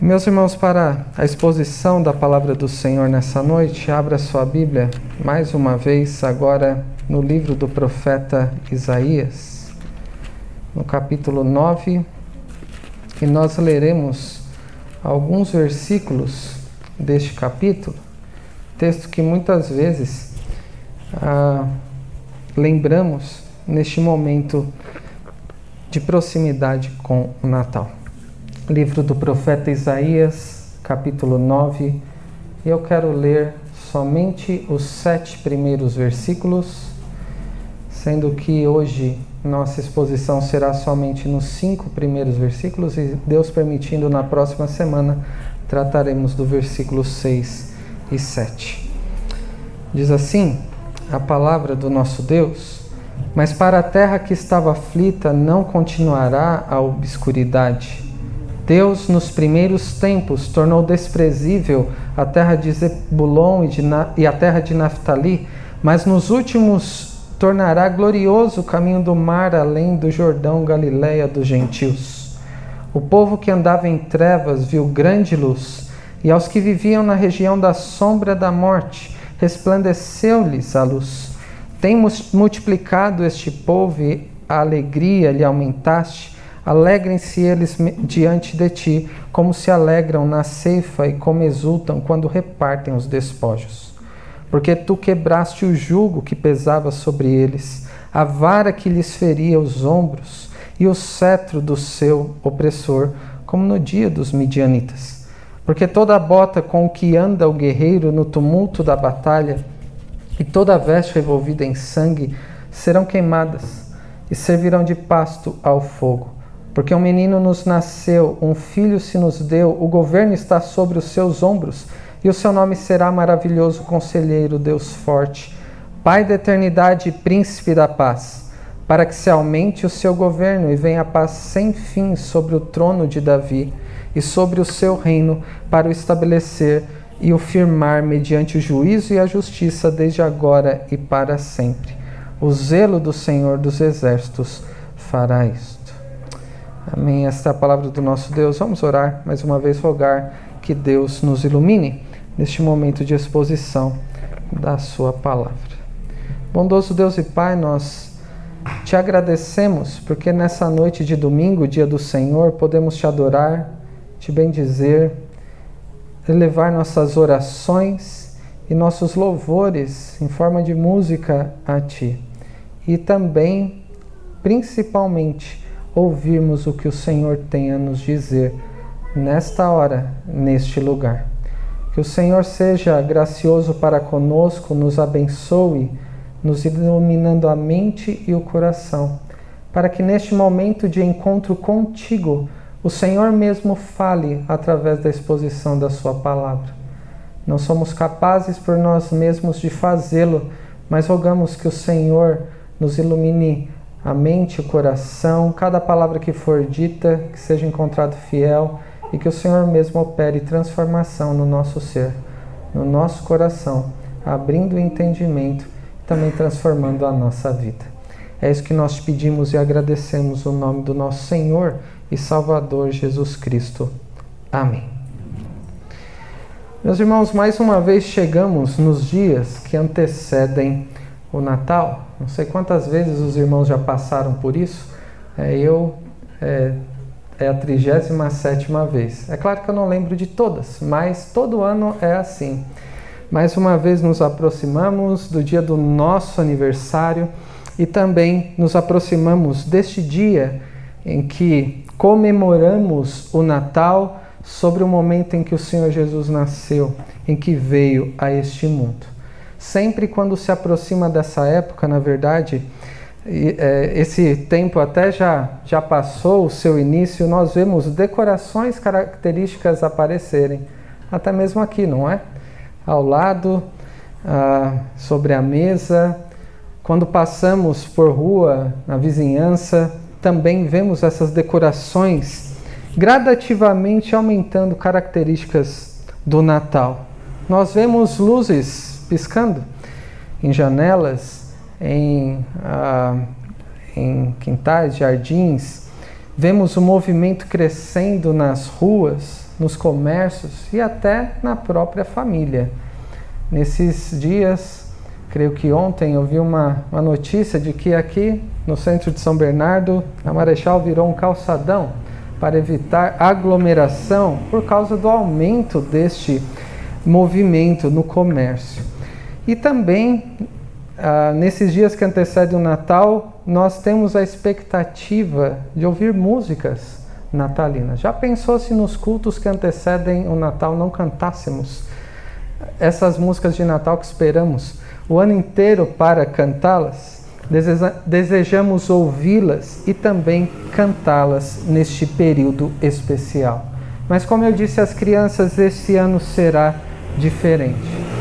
Meus irmãos, para a exposição da palavra do Senhor nessa noite, abra sua Bíblia mais uma vez, agora no livro do profeta Isaías, no capítulo 9, e nós leremos alguns versículos deste capítulo, texto que muitas vezes ah, lembramos neste momento de proximidade com o Natal livro do profeta Isaías, capítulo 9. Eu quero ler somente os sete primeiros versículos, sendo que hoje nossa exposição será somente nos cinco primeiros versículos e, Deus permitindo, na próxima semana trataremos do versículo 6 e 7. Diz assim a palavra do nosso Deus: Mas para a terra que estava aflita não continuará a obscuridade Deus, nos primeiros tempos, tornou desprezível a terra de Zebulon e, de, e a terra de Naphtali, mas nos últimos tornará glorioso o caminho do mar além do Jordão, Galiléia dos gentios. O povo que andava em trevas viu grande luz, e aos que viviam na região da sombra da morte, resplandeceu-lhes a luz. Tem multiplicado este povo e a alegria lhe aumentaste, Alegrem-se eles diante de ti, como se alegram na ceifa e como exultam quando repartem os despojos. Porque tu quebraste o jugo que pesava sobre eles, a vara que lhes feria os ombros e o cetro do seu opressor, como no dia dos midianitas. Porque toda a bota com que anda o guerreiro no tumulto da batalha e toda a veste revolvida em sangue serão queimadas e servirão de pasto ao fogo porque um menino nos nasceu, um filho se nos deu, o governo está sobre os seus ombros, e o seu nome será maravilhoso conselheiro, Deus forte, Pai da eternidade e príncipe da paz, para que se aumente o seu governo e venha a paz sem fim sobre o trono de Davi e sobre o seu reino, para o estabelecer e o firmar mediante o juízo e a justiça desde agora e para sempre. O zelo do Senhor dos exércitos fará isto. Amém. Esta é a palavra do nosso Deus. Vamos orar mais uma vez, rogar que Deus nos ilumine neste momento de exposição da Sua palavra. Bondoso Deus e Pai, nós te agradecemos porque nessa noite de domingo, dia do Senhor, podemos te adorar, te bendizer, elevar nossas orações e nossos louvores em forma de música a Ti. E também, principalmente, ouvirmos o que o Senhor tem a nos dizer nesta hora, neste lugar. Que o Senhor seja gracioso para conosco, nos abençoe, nos iluminando a mente e o coração, para que neste momento de encontro contigo, o Senhor mesmo fale através da exposição da Sua palavra. Não somos capazes por nós mesmos de fazê-lo, mas rogamos que o Senhor nos ilumine a mente, o coração, cada palavra que for dita, que seja encontrado fiel e que o Senhor mesmo opere transformação no nosso ser, no nosso coração, abrindo o entendimento e também transformando a nossa vida. É isso que nós te pedimos e agradecemos o nome do nosso Senhor e Salvador Jesus Cristo. Amém. Meus irmãos, mais uma vez chegamos nos dias que antecedem o Natal. Não sei quantas vezes os irmãos já passaram por isso. É, eu é, é a 37 vez. É claro que eu não lembro de todas, mas todo ano é assim. Mais uma vez nos aproximamos do dia do nosso aniversário e também nos aproximamos deste dia em que comemoramos o Natal sobre o momento em que o Senhor Jesus nasceu, em que veio a este mundo. Sempre quando se aproxima dessa época, na verdade, é, esse tempo até já, já passou o seu início, nós vemos decorações características aparecerem, até mesmo aqui, não é? Ao lado, ah, sobre a mesa, quando passamos por rua, na vizinhança, também vemos essas decorações gradativamente aumentando características do Natal. Nós vemos luzes piscando em janelas, em, ah, em quintais, jardins. Vemos o movimento crescendo nas ruas, nos comércios e até na própria família. Nesses dias, creio que ontem eu vi uma, uma notícia de que aqui no centro de São Bernardo, a Marechal virou um calçadão para evitar aglomeração por causa do aumento deste movimento no comércio. E também, ah, nesses dias que antecedem o Natal, nós temos a expectativa de ouvir músicas natalinas. Já pensou se nos cultos que antecedem o Natal não cantássemos essas músicas de Natal que esperamos o ano inteiro para cantá-las? desejamos ouvi-las e também cantá-las neste período especial. Mas, como eu disse às crianças, esse ano será diferente.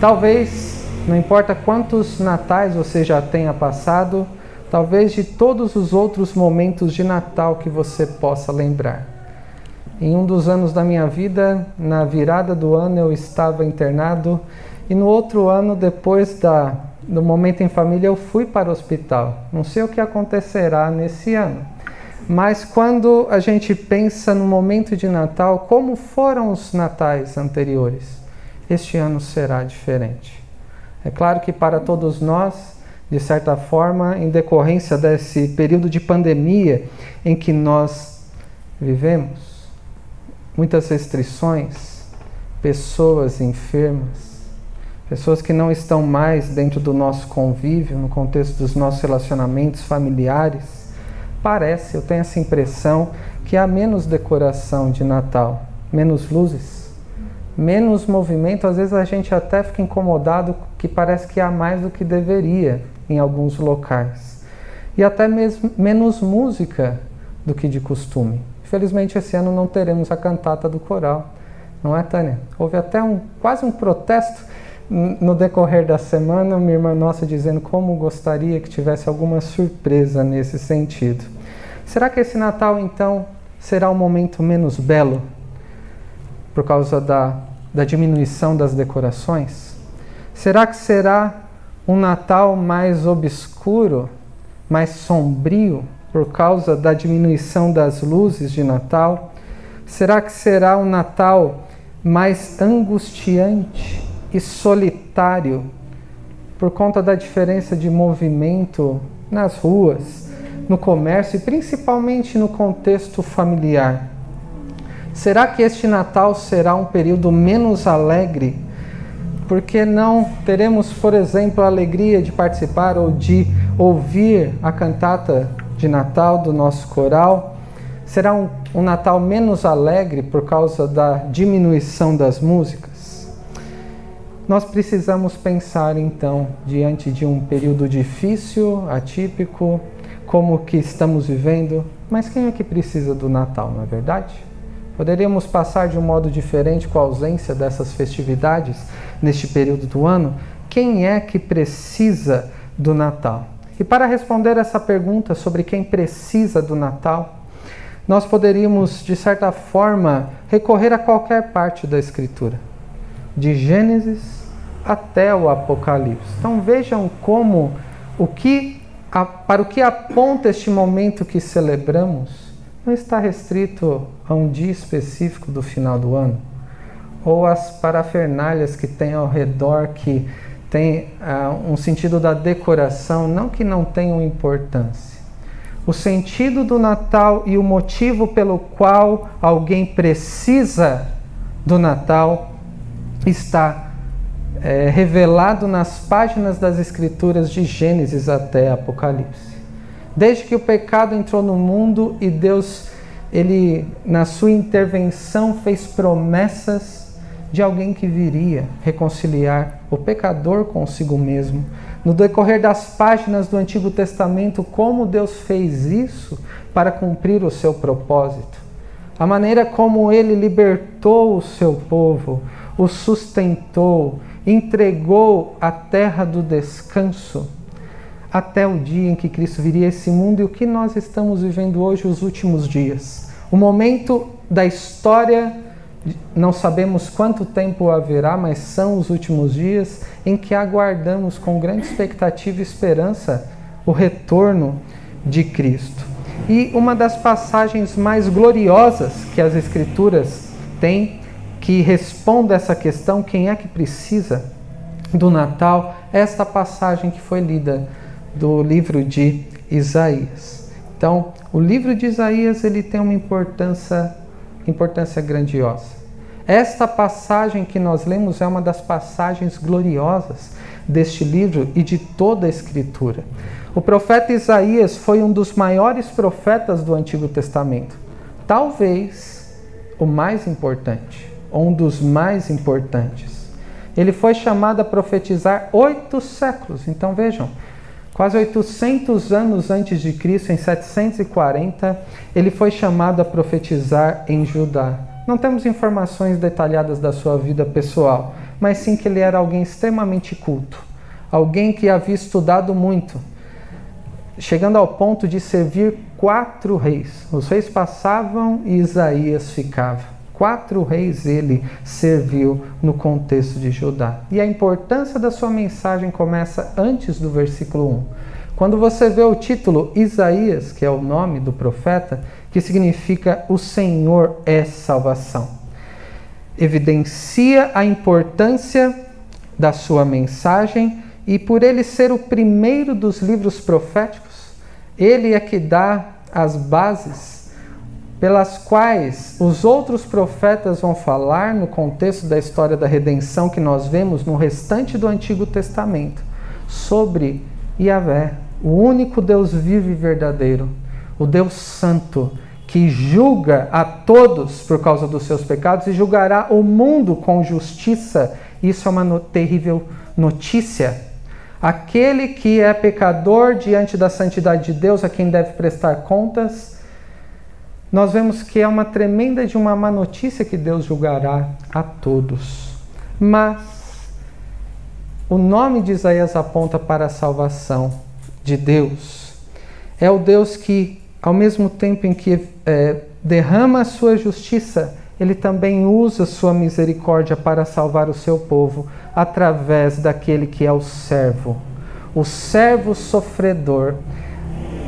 Talvez, não importa quantos natais você já tenha passado, talvez de todos os outros momentos de Natal que você possa lembrar. Em um dos anos da minha vida, na virada do ano, eu estava internado e no outro ano, depois da no momento em família, eu fui para o hospital. Não sei o que acontecerá nesse ano. Mas quando a gente pensa no momento de Natal, como foram os natais anteriores? Este ano será diferente. É claro que para todos nós, de certa forma, em decorrência desse período de pandemia em que nós vivemos, muitas restrições, pessoas enfermas, pessoas que não estão mais dentro do nosso convívio, no contexto dos nossos relacionamentos familiares, parece, eu tenho essa impressão, que há menos decoração de Natal, menos luzes, menos movimento. Às vezes a gente até fica incomodado que parece que há mais do que deveria em alguns locais. E até mesmo menos música do que de costume. Infelizmente esse ano não teremos a cantata do coral, não é, Tânia? Houve até um quase um protesto no decorrer da semana, minha irmã nossa dizendo como gostaria que tivesse alguma surpresa nesse sentido. Será que esse Natal, então, será um momento menos belo por causa da, da diminuição das decorações? Será que será um Natal mais obscuro, mais sombrio por causa da diminuição das luzes de Natal? Será que será um Natal mais angustiante? e solitário por conta da diferença de movimento nas ruas, no comércio e principalmente no contexto familiar. Será que este Natal será um período menos alegre? Porque não teremos, por exemplo, a alegria de participar ou de ouvir a cantata de Natal do nosso coral? Será um, um Natal menos alegre por causa da diminuição das músicas? Nós precisamos pensar então, diante de um período difícil, atípico, como que estamos vivendo, mas quem é que precisa do Natal, não é verdade? Poderíamos passar de um modo diferente com a ausência dessas festividades neste período do ano? Quem é que precisa do Natal? E para responder essa pergunta sobre quem precisa do Natal, nós poderíamos, de certa forma, recorrer a qualquer parte da Escritura, de Gênesis até o Apocalipse. Então vejam como o que para o que aponta este momento que celebramos não está restrito a um dia específico do final do ano ou as parafernálias que tem ao redor que tem uh, um sentido da decoração, não que não tenham importância. O sentido do Natal e o motivo pelo qual alguém precisa do Natal está é, revelado nas páginas das Escrituras de Gênesis até Apocalipse. Desde que o pecado entrou no mundo e Deus, ele na sua intervenção fez promessas de alguém que viria reconciliar o pecador consigo mesmo. No decorrer das páginas do Antigo Testamento, como Deus fez isso para cumprir o seu propósito. A maneira como ele libertou o seu povo, o sustentou, entregou a terra do descanso até o dia em que Cristo viria a esse mundo e o que nós estamos vivendo hoje, os últimos dias. O momento da história, não sabemos quanto tempo haverá, mas são os últimos dias em que aguardamos com grande expectativa e esperança o retorno de Cristo. E uma das passagens mais gloriosas que as Escrituras tem que responda essa questão, quem é que precisa do Natal, esta passagem que foi lida do livro de Isaías. Então, o livro de Isaías ele tem uma importância, importância grandiosa. Esta passagem que nós lemos é uma das passagens gloriosas deste livro e de toda a Escritura. O profeta Isaías foi um dos maiores profetas do Antigo Testamento, talvez o mais importante, ou um dos mais importantes. Ele foi chamado a profetizar oito séculos, então vejam, quase 800 anos antes de Cristo, em 740, ele foi chamado a profetizar em Judá. Não temos informações detalhadas da sua vida pessoal, mas sim que ele era alguém extremamente culto, alguém que havia estudado muito, chegando ao ponto de servir quatro reis. Os reis passavam e Isaías ficava. Quatro reis ele serviu no contexto de Judá. E a importância da sua mensagem começa antes do versículo 1. Quando você vê o título Isaías, que é o nome do profeta, que significa o Senhor é salvação evidencia a importância da sua mensagem e por ele ser o primeiro dos livros proféticos, ele é que dá as bases pelas quais os outros profetas vão falar no contexto da história da redenção que nós vemos no restante do Antigo Testamento sobre Yahvé, o único Deus vivo e verdadeiro, o Deus santo, que julga a todos por causa dos seus pecados e julgará o mundo com justiça. Isso é uma no terrível notícia. Aquele que é pecador diante da santidade de Deus, a quem deve prestar contas, nós vemos que é uma tremenda de uma má notícia que Deus julgará a todos. Mas o nome de Isaías aponta para a salvação de Deus. É o Deus que ao mesmo tempo em que é, derrama a sua justiça, ele também usa sua misericórdia para salvar o seu povo através daquele que é o servo, o servo sofredor,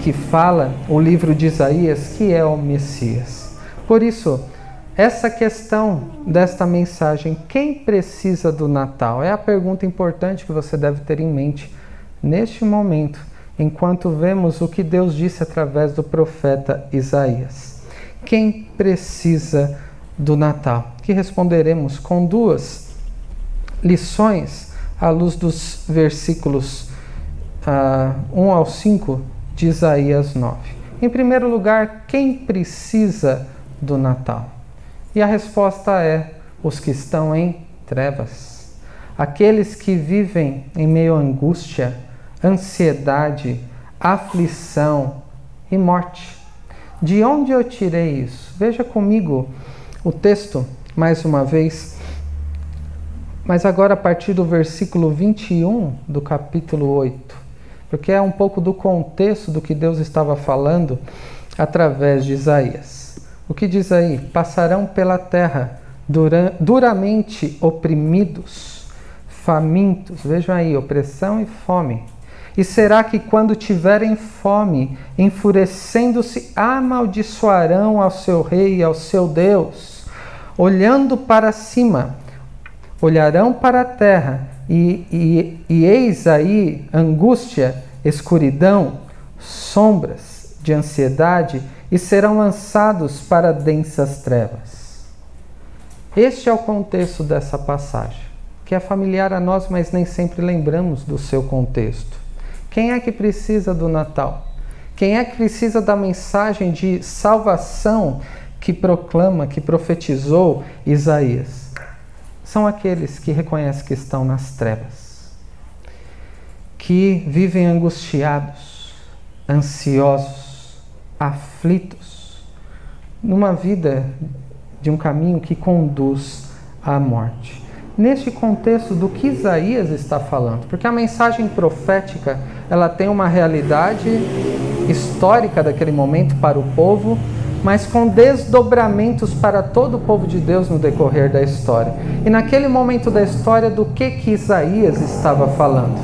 que fala o livro de Isaías, que é o Messias. Por isso, essa questão desta mensagem, quem precisa do Natal? É a pergunta importante que você deve ter em mente neste momento enquanto vemos o que Deus disse através do profeta Isaías. Quem precisa do Natal? Que responderemos com duas lições à luz dos versículos uh, ah, 1 ao 5 de Isaías 9. Em primeiro lugar, quem precisa do Natal? E a resposta é: os que estão em trevas, aqueles que vivem em meio à angústia, ansiedade, aflição e morte. De onde eu tirei isso? Veja comigo o texto mais uma vez, mas agora a partir do versículo 21 do capítulo 8, porque é um pouco do contexto do que Deus estava falando através de Isaías. O que diz aí? Passarão pela terra duramente oprimidos, famintos, vejam aí, opressão e fome e será que quando tiverem fome, enfurecendo-se, amaldiçoarão ao seu rei ao seu Deus? Olhando para cima, olharão para a terra, e, e, e eis aí angústia, escuridão, sombras de ansiedade, e serão lançados para densas trevas. Este é o contexto dessa passagem, que é familiar a nós, mas nem sempre lembramos do seu contexto. Quem é que precisa do Natal? Quem é que precisa da mensagem de salvação que proclama, que profetizou Isaías? São aqueles que reconhecem que estão nas trevas, que vivem angustiados, ansiosos, aflitos, numa vida de um caminho que conduz à morte. Neste contexto do que Isaías está falando, porque a mensagem profética ela tem uma realidade histórica daquele momento para o povo, mas com desdobramentos para todo o povo de Deus no decorrer da história. E naquele momento da história, do que que Isaías estava falando?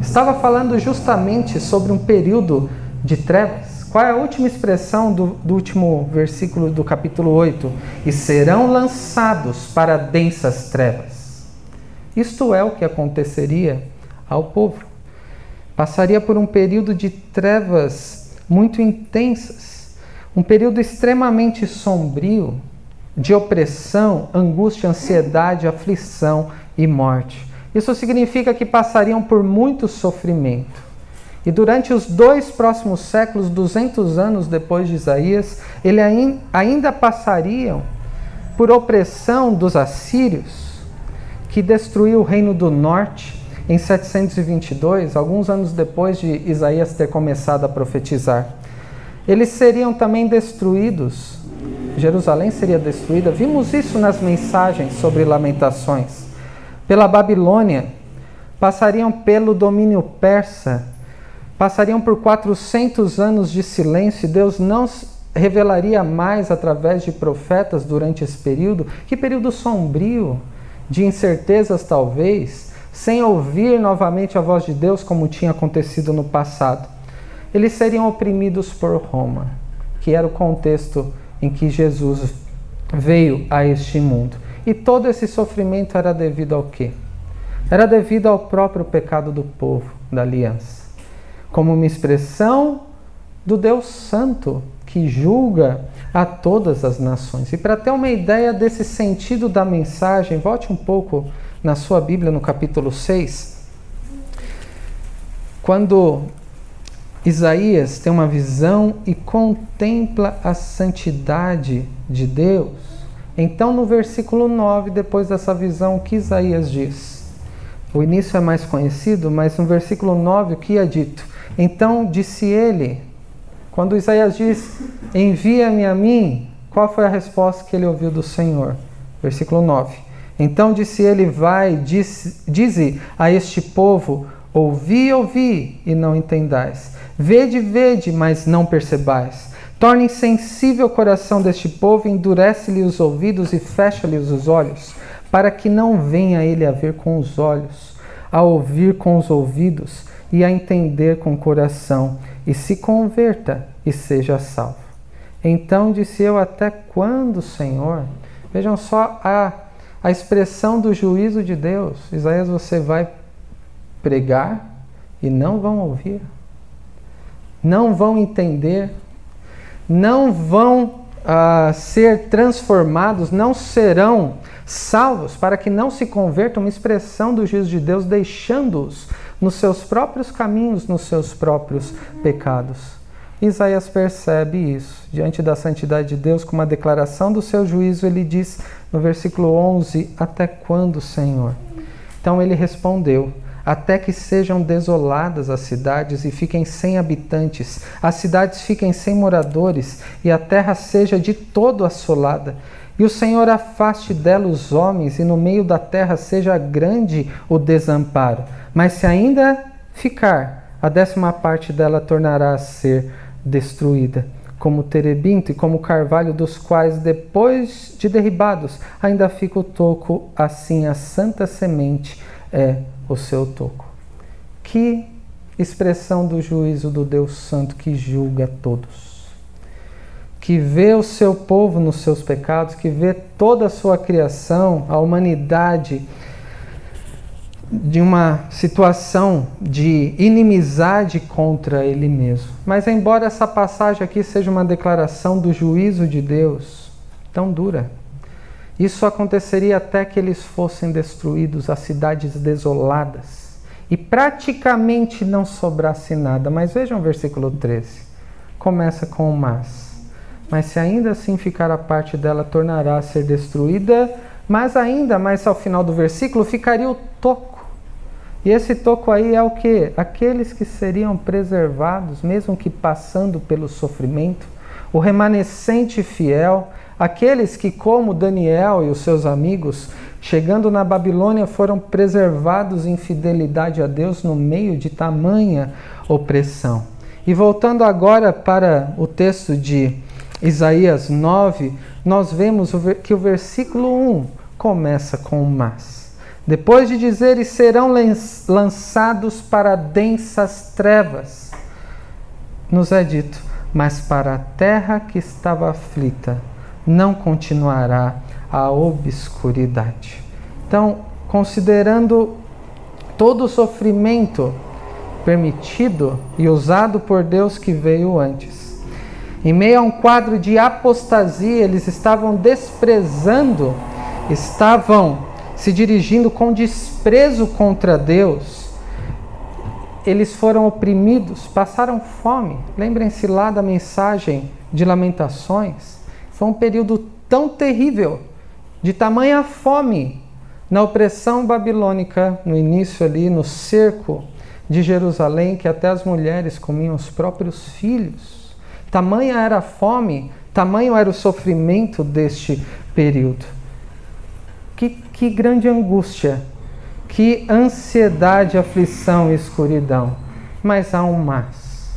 Estava falando justamente sobre um período de trevas, Qual é a última expressão do, do último versículo do capítulo 8? E serão lançados para densas trevas. Isto é o que aconteceria ao povo. Passaria por um período de trevas muito intensas, um período extremamente sombrio, de opressão, angústia, ansiedade, aflição e morte. Isso significa que passariam por muito sofrimento. E durante os dois próximos séculos, 200 anos depois de Isaías, ele ainda passariam por opressão dos assírios, que destruiu o reino do norte em 722, alguns anos depois de Isaías ter começado a profetizar. Eles seriam também destruídos, Jerusalém seria destruída. Vimos isso nas mensagens sobre Lamentações. Pela Babilônia, passariam pelo domínio persa, passariam por 400 anos de silêncio, Deus não revelaria mais através de profetas durante esse período. Que período sombrio, de incertezas talvez, sem ouvir novamente a voz de Deus como tinha acontecido no passado. Eles seriam oprimidos por Roma, que era o contexto em que Jesus veio a este mundo. E todo esse sofrimento era devido ao quê? Era devido ao próprio pecado do povo da aliança, como uma expressão do Deus Santo que julga a todas as nações. E para ter uma ideia desse sentido da mensagem, volte um pouco na sua Bíblia no capítulo 6. Quando Isaías tem uma visão e contempla a santidade de Deus. Então, no versículo 9, depois dessa visão, o que Isaías diz? O início é mais conhecido, mas no versículo 9, o que é dito? Então disse ele, quando Isaías diz: Envia-me a mim, qual foi a resposta que ele ouviu do Senhor? Versículo 9. Então disse ele: Vai, dize, a este povo: Ouvi, ouvi, e não entendais. Vede, vede, mas não percebais. Torne insensível o coração deste povo, endurece-lhe os ouvidos e fecha-lhe os olhos, para que não venha ele a ver com os olhos, a ouvir com os ouvidos e a entender com o coração, e se converta e seja salvo. Então disse eu: Até quando, Senhor? Vejam só a, a expressão do juízo de Deus. Isaías, você vai pregar e não vão ouvir não vão entender, não vão uh, ser transformados, não serão salvos, para que não se convertam, uma expressão do juízo de Deus, deixando-os nos seus próprios caminhos, nos seus próprios pecados. Isaías percebe isso. Diante da santidade de Deus, com uma declaração do seu juízo, ele diz no versículo 11: Até quando, Senhor? Então ele respondeu: até que sejam desoladas as cidades e fiquem sem habitantes, as cidades fiquem sem moradores e a terra seja de todo assolada. E o Senhor afaste dela os homens, e no meio da terra seja grande o desamparo. Mas se ainda ficar, a décima parte dela tornará a ser destruída, como o terebinto e como o carvalho, dos quais, depois de derribados, ainda fica o toco, assim a santa semente é o seu toco. Que expressão do juízo do Deus Santo que julga todos, que vê o seu povo nos seus pecados, que vê toda a sua criação, a humanidade, de uma situação de inimizade contra ele mesmo. Mas, embora essa passagem aqui seja uma declaração do juízo de Deus tão dura, isso aconteceria até que eles fossem destruídos, as cidades desoladas, e praticamente não sobrasse nada. Mas vejam o versículo 13. Começa com o mas. Mas se ainda assim ficar a parte dela, tornará a ser destruída, mas ainda mais ao final do versículo ficaria o toco. E esse toco aí é o que? Aqueles que seriam preservados, mesmo que passando pelo sofrimento, o remanescente fiel, Aqueles que, como Daniel e os seus amigos, chegando na Babilônia, foram preservados em fidelidade a Deus no meio de tamanha opressão. E voltando agora para o texto de Isaías 9, nós vemos que o versículo 1 começa com o mas. Depois de dizer, e serão lançados para densas trevas, nos é dito, mas para a terra que estava aflita não continuará a obscuridade. Então, considerando todo o sofrimento permitido e usado por Deus que veio antes. Em meio a um quadro de apostasia, eles estavam desprezando, estavam se dirigindo com desprezo contra Deus. Eles foram oprimidos, passaram fome. Lembrem-se lá da mensagem de Lamentações. Foi um período tão terrível, de tamanha fome, na opressão babilônica, no início ali, no cerco de Jerusalém, que até as mulheres comiam os próprios filhos. Tamanha era a fome, tamanho era o sofrimento deste período. Que, que grande angústia, que ansiedade, aflição e escuridão. Mas há um mas.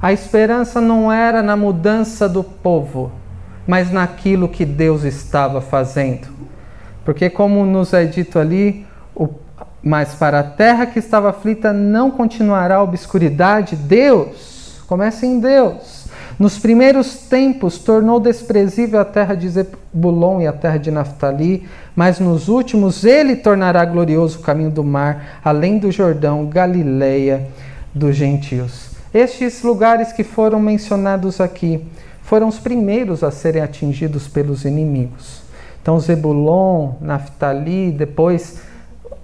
A esperança não era na mudança do povo, mas naquilo que Deus estava fazendo. Porque, como nos é dito ali, o, mas para a terra que estava aflita não continuará a obscuridade. Deus, começa em Deus. Nos primeiros tempos tornou desprezível a terra de Zebulon e a terra de Naftali, mas nos últimos ele tornará glorioso o caminho do mar, além do Jordão, Galileia dos gentios. Estes lugares que foram mencionados aqui foram os primeiros a serem atingidos pelos inimigos. Então, Zebulon, Naftali, depois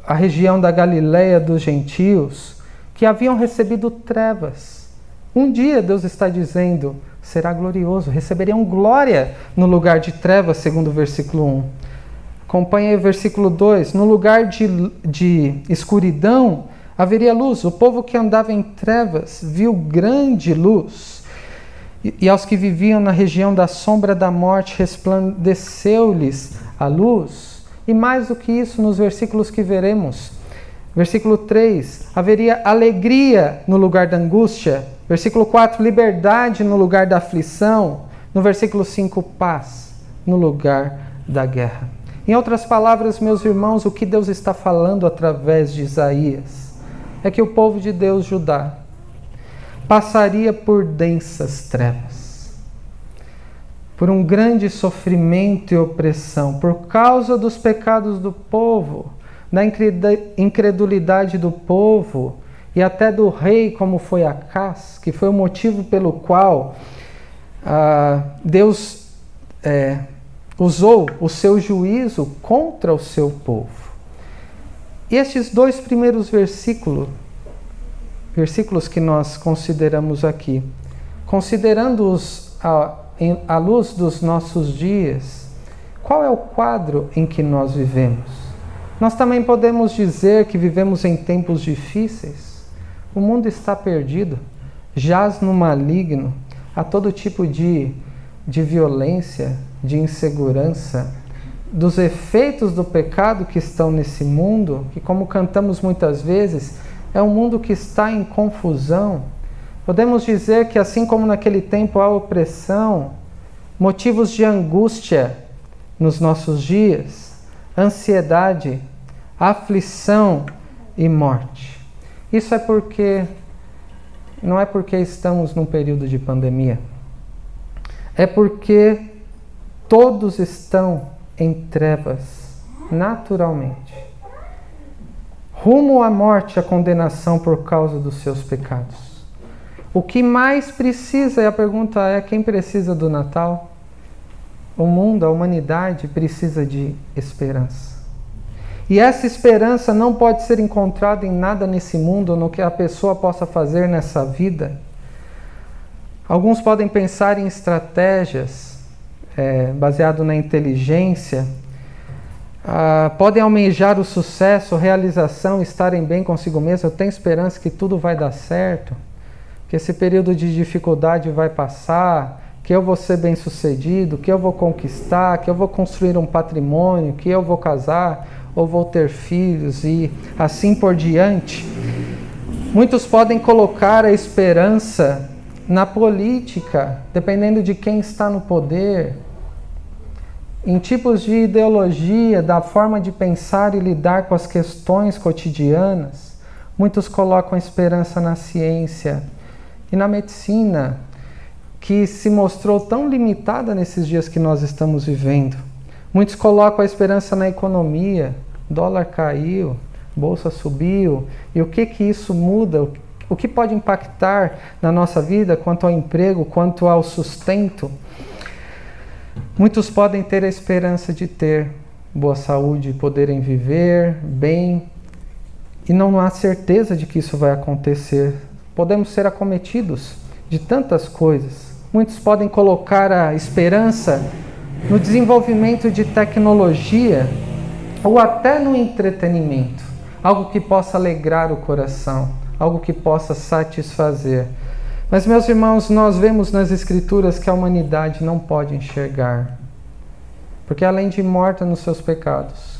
a região da Galileia dos gentios, que haviam recebido trevas. Um dia Deus está dizendo, será glorioso, receberiam glória no lugar de trevas, segundo o versículo 1. Acompanhe o versículo 2: No lugar de, de escuridão haveria luz. O povo que andava em trevas viu grande luz. E aos que viviam na região da sombra da morte resplandeceu-lhes a luz. E mais do que isso, nos versículos que veremos. Versículo 3: haveria alegria no lugar da angústia. Versículo 4: liberdade no lugar da aflição. No versículo 5: paz no lugar da guerra. Em outras palavras, meus irmãos, o que Deus está falando através de Isaías é que o povo de Deus, Judá, passaria por densas trevas, por um grande sofrimento e opressão, por causa dos pecados do povo, da incredulidade do povo e até do rei, como foi Acás, que foi o motivo pelo qual ah, Deus é, usou o seu juízo contra o seu povo. E estes dois primeiros versículos versículos que nós consideramos aqui, considerando-os à, luz dos nossos dias, qual é o quadro em que nós vivemos? Nós também podemos dizer que vivemos em tempos difíceis. O mundo está perdido, jaz no maligno, há todo tipo de, de violência, de insegurança, dos efeitos do pecado que estão nesse mundo, que, como cantamos muitas vezes, é um mundo que está em confusão. Podemos dizer que, assim como naquele tempo há opressão, motivos de angústia nos nossos dias, ansiedade, aflição e morte. Isso é porque não é porque estamos num período de pandemia. É porque todos estão em trevas naturalmente rumo à morte, à condenação por causa dos seus pecados. O que mais precisa, e a pergunta é: quem precisa do Natal? O mundo, a humanidade precisa de esperança. E essa esperança não pode ser encontrada em nada nesse mundo, no que a pessoa possa fazer nessa vida. Alguns podem pensar em estratégias é, baseado na inteligência ah, podem almejar o sucesso, realização, estarem bem consigo mesmo. Eu tenho esperança que tudo vai dar certo, que esse período de dificuldade vai passar, que eu vou ser bem sucedido, que eu vou conquistar, que eu vou construir um patrimônio, que eu vou casar ou vou ter filhos e assim por diante. Muitos podem colocar a esperança na política, dependendo de quem está no poder, em tipos de ideologia, da forma de pensar e lidar com as questões cotidianas. Muitos colocam esperança na ciência e na medicina, que se mostrou tão limitada nesses dias que nós estamos vivendo. Muitos colocam a esperança na economia, dólar caiu, bolsa subiu, e o que que isso muda? O que pode impactar na nossa vida quanto ao emprego, quanto ao sustento? Muitos podem ter a esperança de ter boa saúde, poderem viver bem, e não há certeza de que isso vai acontecer. Podemos ser acometidos de tantas coisas. Muitos podem colocar a esperança no desenvolvimento de tecnologia ou até no entretenimento, algo que possa alegrar o coração, algo que possa satisfazer. Mas, meus irmãos, nós vemos nas Escrituras que a humanidade não pode enxergar, porque além de morta nos seus pecados,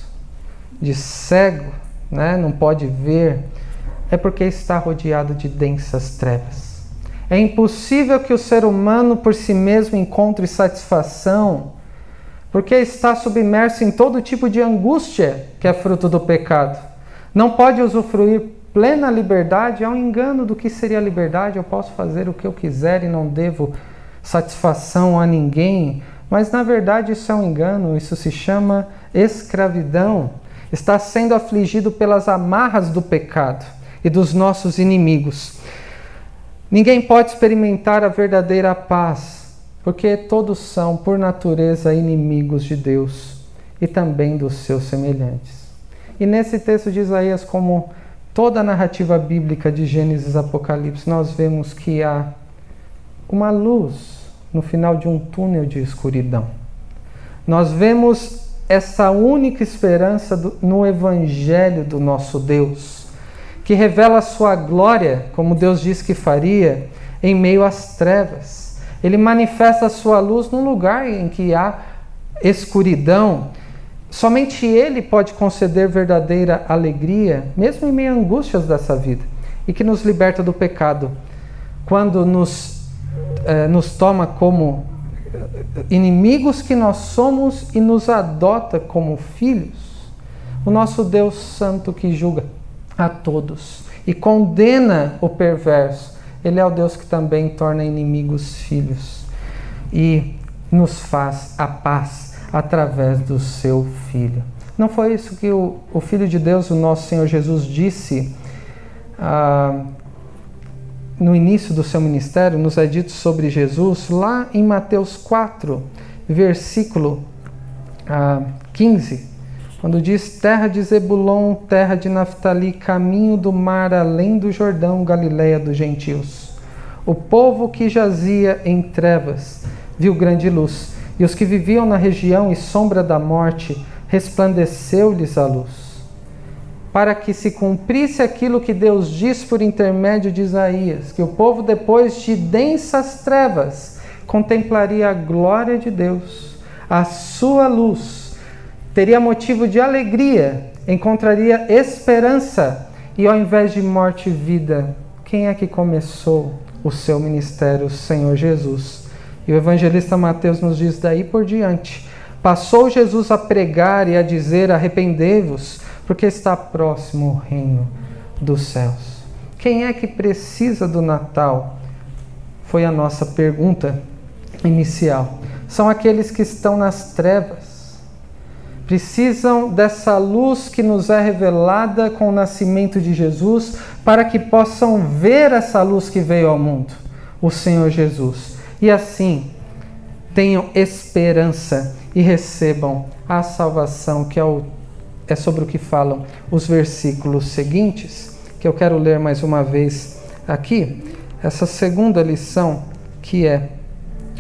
de cego, né, não pode ver, é porque está rodeado de densas trevas. É impossível que o ser humano por si mesmo encontre satisfação, porque está submerso em todo tipo de angústia que é fruto do pecado. Não pode usufruir plena liberdade, é um engano do que seria liberdade. Eu posso fazer o que eu quiser e não devo satisfação a ninguém, mas na verdade isso é um engano, isso se chama escravidão. Está sendo afligido pelas amarras do pecado e dos nossos inimigos. Ninguém pode experimentar a verdadeira paz, porque todos são, por natureza, inimigos de Deus e também dos seus semelhantes. E nesse texto de Isaías, como toda a narrativa bíblica de Gênesis Apocalipse, nós vemos que há uma luz no final de um túnel de escuridão. Nós vemos essa única esperança do, no Evangelho do nosso Deus que revela a sua glória, como Deus disse que faria, em meio às trevas. Ele manifesta a sua luz num lugar em que há escuridão. Somente Ele pode conceder verdadeira alegria, mesmo em meio a angústias dessa vida, e que nos liberta do pecado. Quando nos, eh, nos toma como inimigos que nós somos e nos adota como filhos. O nosso Deus Santo que julga a todos e condena o perverso. Ele é o Deus que também torna inimigos filhos e nos faz a paz através do seu Filho. Não foi isso que o, o Filho de Deus, o nosso Senhor Jesus, disse ah, no início do seu ministério? Nos é dito sobre Jesus lá em Mateus 4, versículo ah, 15 quando diz terra de Zebulon, terra de Naftali, caminho do mar além do Jordão, Galiléia dos gentios. O povo que jazia em trevas viu grande luz, e os que viviam na região e sombra da morte, resplandeceu-lhes a luz. Para que se cumprisse aquilo que Deus diz por intermédio de Isaías, que o povo, depois de densas trevas, contemplaria a glória de Deus, a sua luz teria motivo de alegria, encontraria esperança e ao invés de morte vida, quem é que começou o seu ministério? Senhor Jesus. E o evangelista Mateus nos diz daí por diante: passou Jesus a pregar e a dizer: arrependei-vos, porque está próximo o reino dos céus. Quem é que precisa do Natal? Foi a nossa pergunta inicial. São aqueles que estão nas trevas precisam dessa luz que nos é revelada com o nascimento de Jesus, para que possam ver essa luz que veio ao mundo, o Senhor Jesus. E assim tenham esperança e recebam a salvação, que é, o, é sobre o que falam os versículos seguintes, que eu quero ler mais uma vez aqui. Essa segunda lição, que é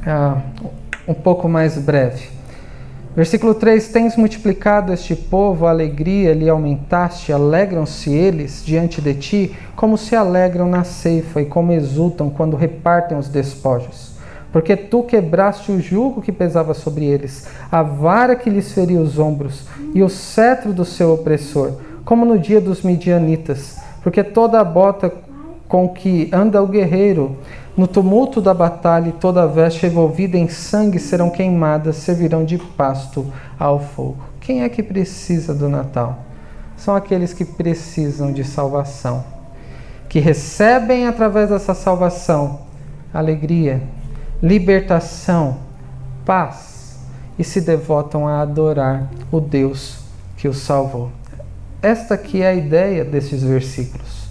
ah, um pouco mais breve. Versículo 3: Tens multiplicado este povo, a alegria lhe aumentaste, alegram-se eles diante de ti, como se alegram na ceifa e como exultam quando repartem os despojos. Porque tu quebraste o jugo que pesava sobre eles, a vara que lhes feria os ombros e o cetro do seu opressor, como no dia dos midianitas. Porque toda a bota com que anda o guerreiro no tumulto da batalha, toda a veste envolvida em sangue serão queimadas, servirão de pasto ao fogo. Quem é que precisa do Natal? São aqueles que precisam de salvação, que recebem através dessa salvação alegria libertação, paz e se devotam a adorar o Deus que os salvou. Esta aqui é a ideia desses versículos.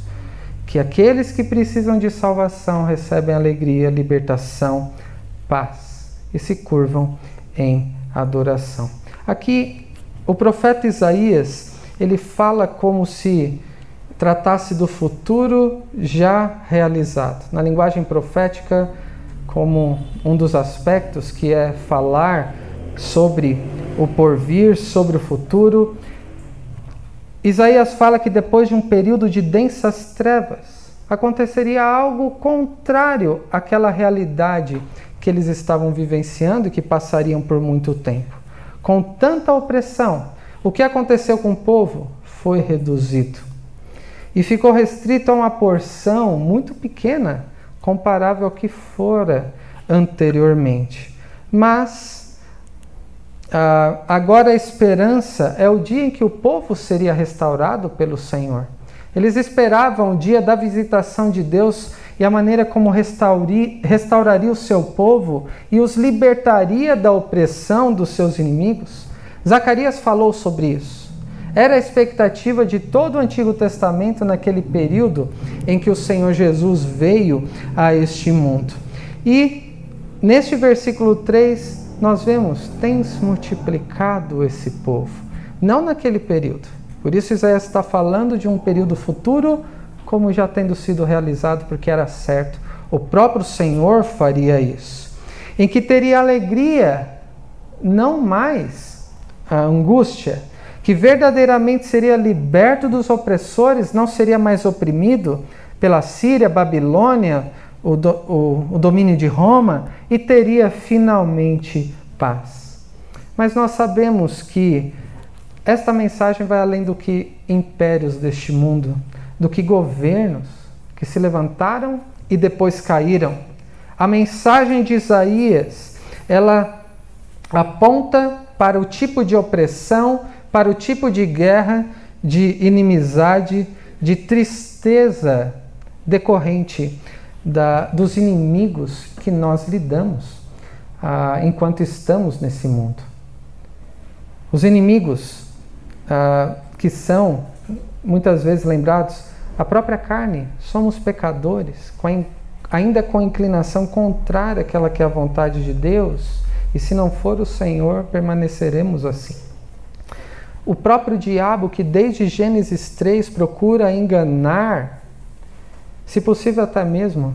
Que aqueles que precisam de salvação recebem alegria, libertação, paz e se curvam em adoração. Aqui o profeta Isaías, ele fala como se tratasse do futuro já realizado. Na linguagem profética, como um dos aspectos que é falar sobre o porvir, sobre o futuro, Isaías fala que depois de um período de densas trevas, aconteceria algo contrário àquela realidade que eles estavam vivenciando e que passariam por muito tempo. Com tanta opressão, o que aconteceu com o povo foi reduzido e ficou restrito a uma porção muito pequena, comparável ao que fora anteriormente. Mas ah, agora a esperança é o dia em que o povo seria restaurado pelo Senhor. Eles esperavam o dia da visitação de Deus e a maneira como restauraria o seu povo e os libertaria da opressão dos seus inimigos. Zacarias falou sobre isso. Era a expectativa de todo o Antigo Testamento naquele período em que o Senhor Jesus veio a este mundo. E neste versículo 3, nós vemos: tens multiplicado esse povo. Não naquele período. Por isso, Isaías está falando de um período futuro, como já tendo sido realizado, porque era certo. O próprio Senhor faria isso. Em que teria alegria, não mais a angústia que verdadeiramente seria liberto dos opressores, não seria mais oprimido pela Síria, Babilônia, o, do, o, o domínio de Roma e teria finalmente paz. Mas nós sabemos que esta mensagem vai além do que impérios deste mundo, do que governos que se levantaram e depois caíram. A mensagem de Isaías, ela aponta para o tipo de opressão para o tipo de guerra, de inimizade, de tristeza decorrente da, dos inimigos que nós lidamos ah, enquanto estamos nesse mundo. Os inimigos ah, que são muitas vezes lembrados, a própria carne, somos pecadores, com ainda com inclinação contrária àquela que é a vontade de Deus, e se não for o Senhor, permaneceremos assim o próprio diabo que desde Gênesis 3 procura enganar, se possível até mesmo,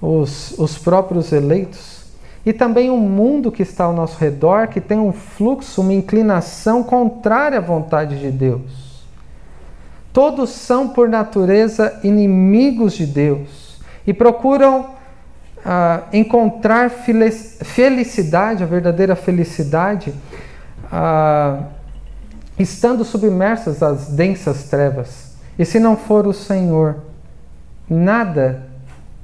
os, os próprios eleitos, e também o mundo que está ao nosso redor, que tem um fluxo, uma inclinação contrária à vontade de Deus. Todos são, por natureza, inimigos de Deus e procuram ah, encontrar felicidade, a verdadeira felicidade, ah, estando submersas às densas trevas. E se não for o Senhor, nada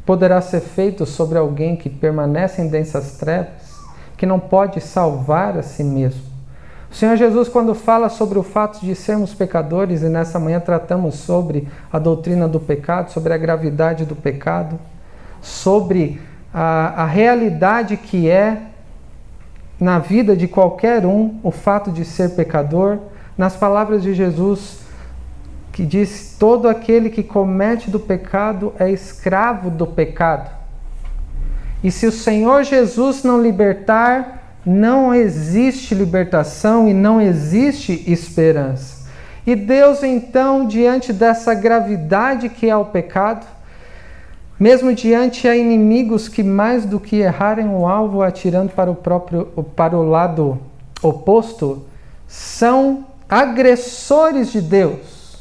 poderá ser feito sobre alguém que permanece em densas trevas, que não pode salvar a si mesmo. O Senhor Jesus, quando fala sobre o fato de sermos pecadores, e nessa manhã tratamos sobre a doutrina do pecado, sobre a gravidade do pecado, sobre a, a realidade que é na vida de qualquer um o fato de ser pecador, nas palavras de Jesus, que diz: todo aquele que comete do pecado é escravo do pecado. E se o Senhor Jesus não libertar, não existe libertação e não existe esperança. E Deus, então, diante dessa gravidade que é o pecado, mesmo diante a inimigos que mais do que errarem o alvo atirando para o próprio para o lado oposto, são agressores de Deus,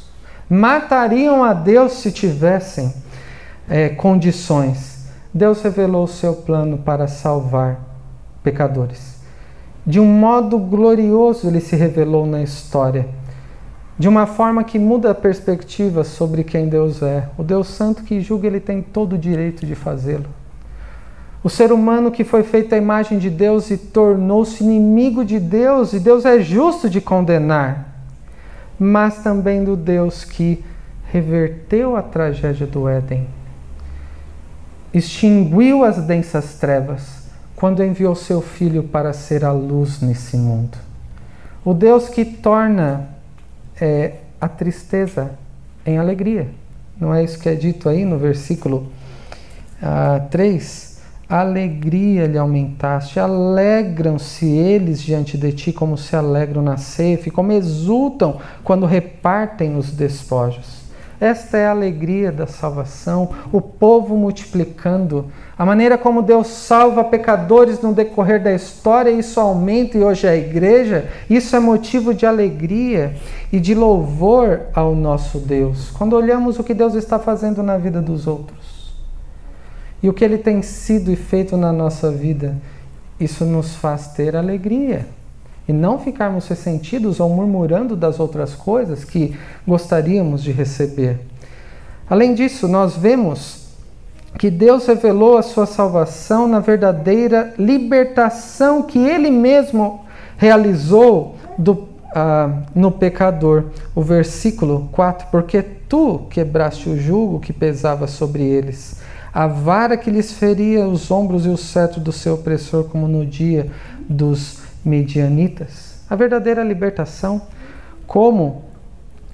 matariam a Deus se tivessem é, condições. Deus revelou o seu plano para salvar pecadores. De um modo glorioso, ele se revelou na história. De uma forma que muda a perspectiva sobre quem Deus é. O Deus Santo que julga, ele tem todo o direito de fazê-lo. O ser humano que foi feito à imagem de Deus e tornou-se inimigo de Deus, e Deus é justo de condenar, mas também do Deus que reverteu a tragédia do Éden, extinguiu as densas trevas, quando enviou seu Filho para ser a luz nesse mundo. O Deus que torna é, a tristeza em alegria. Não é isso que é dito aí no versículo ah, 3? Alegria lhe aumentaste, alegram-se eles diante de ti como se alegram na ceifa, como exultam quando repartem os despojos. Esta é a alegria da salvação, o povo multiplicando. A maneira como Deus salva pecadores no decorrer da história, isso aumenta e hoje é a igreja, isso é motivo de alegria e de louvor ao nosso Deus. Quando olhamos o que Deus está fazendo na vida dos outros e o que Ele tem sido e feito na nossa vida, isso nos faz ter alegria e não ficarmos ressentidos ou murmurando das outras coisas que gostaríamos de receber. Além disso, nós vemos que Deus revelou a sua salvação na verdadeira libertação que Ele mesmo realizou do, ah, no pecador. O versículo 4: Porque tu quebraste o jugo que pesava sobre eles, a vara que lhes feria os ombros e o cetro do seu opressor, como no dia dos medianitas. A verdadeira libertação, como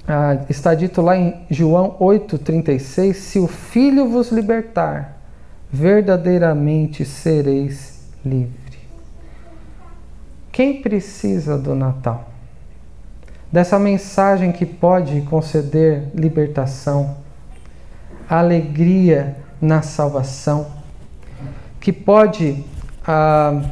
ah, está dito lá em João 8,36: Se o Filho vos libertar, verdadeiramente sereis livre. Quem precisa do Natal? Dessa mensagem que pode conceder libertação, alegria na salvação, que pode. Ah,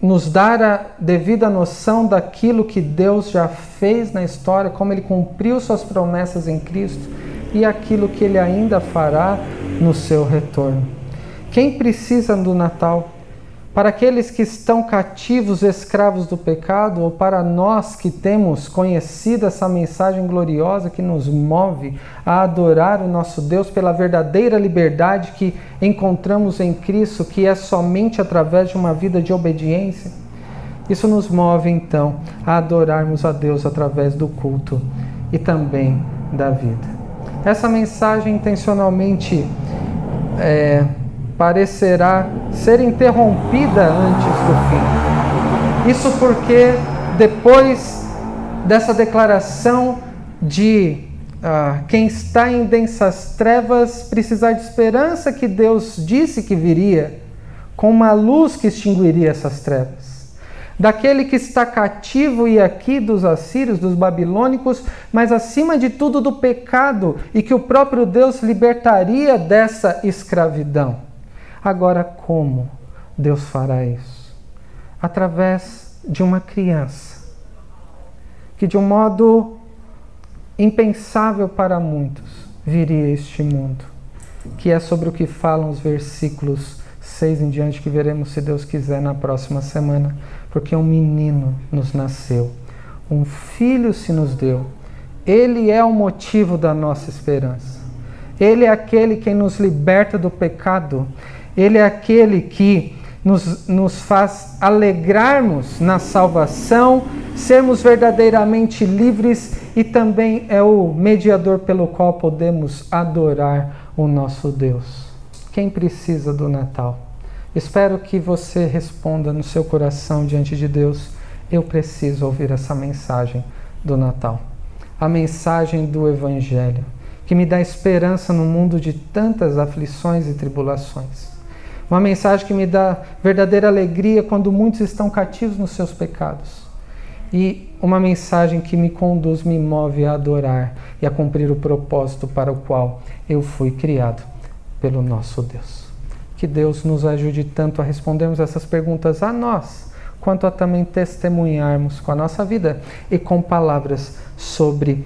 nos dar a devida noção daquilo que Deus já fez na história, como ele cumpriu suas promessas em Cristo e aquilo que ele ainda fará no seu retorno. Quem precisa do Natal? Para aqueles que estão cativos, escravos do pecado, ou para nós que temos conhecido essa mensagem gloriosa que nos move a adorar o nosso Deus pela verdadeira liberdade que encontramos em Cristo, que é somente através de uma vida de obediência. Isso nos move então a adorarmos a Deus através do culto e também da vida. Essa mensagem intencionalmente é, parecerá ser interrompida antes do fim. Isso porque depois dessa declaração de ah, quem está em densas trevas precisar de esperança que Deus disse que viria, com uma luz que extinguiria essas trevas. Daquele que está cativo e aqui dos assírios, dos babilônicos, mas acima de tudo do pecado, e que o próprio Deus libertaria dessa escravidão. Agora, como Deus fará isso? Através de uma criança que, de um modo impensável para muitos, viria a este mundo, que é sobre o que falam os versículos 6 em diante, que veremos, se Deus quiser, na próxima semana, porque um menino nos nasceu, um filho se nos deu. Ele é o motivo da nossa esperança. Ele é aquele que nos liberta do pecado ele é aquele que nos, nos faz alegrarmos na salvação, sermos verdadeiramente livres e também é o mediador pelo qual podemos adorar o nosso Deus. Quem precisa do Natal? Espero que você responda no seu coração diante de Deus: eu preciso ouvir essa mensagem do Natal. A mensagem do Evangelho, que me dá esperança no mundo de tantas aflições e tribulações. Uma mensagem que me dá verdadeira alegria quando muitos estão cativos nos seus pecados. E uma mensagem que me conduz, me move a adorar e a cumprir o propósito para o qual eu fui criado pelo nosso Deus. Que Deus nos ajude tanto a respondermos essas perguntas a nós, quanto a também testemunharmos com a nossa vida e com palavras sobre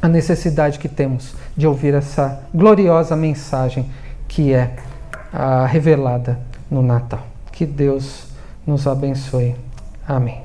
a necessidade que temos de ouvir essa gloriosa mensagem que é revelada no Natal. Que Deus nos abençoe. Amém.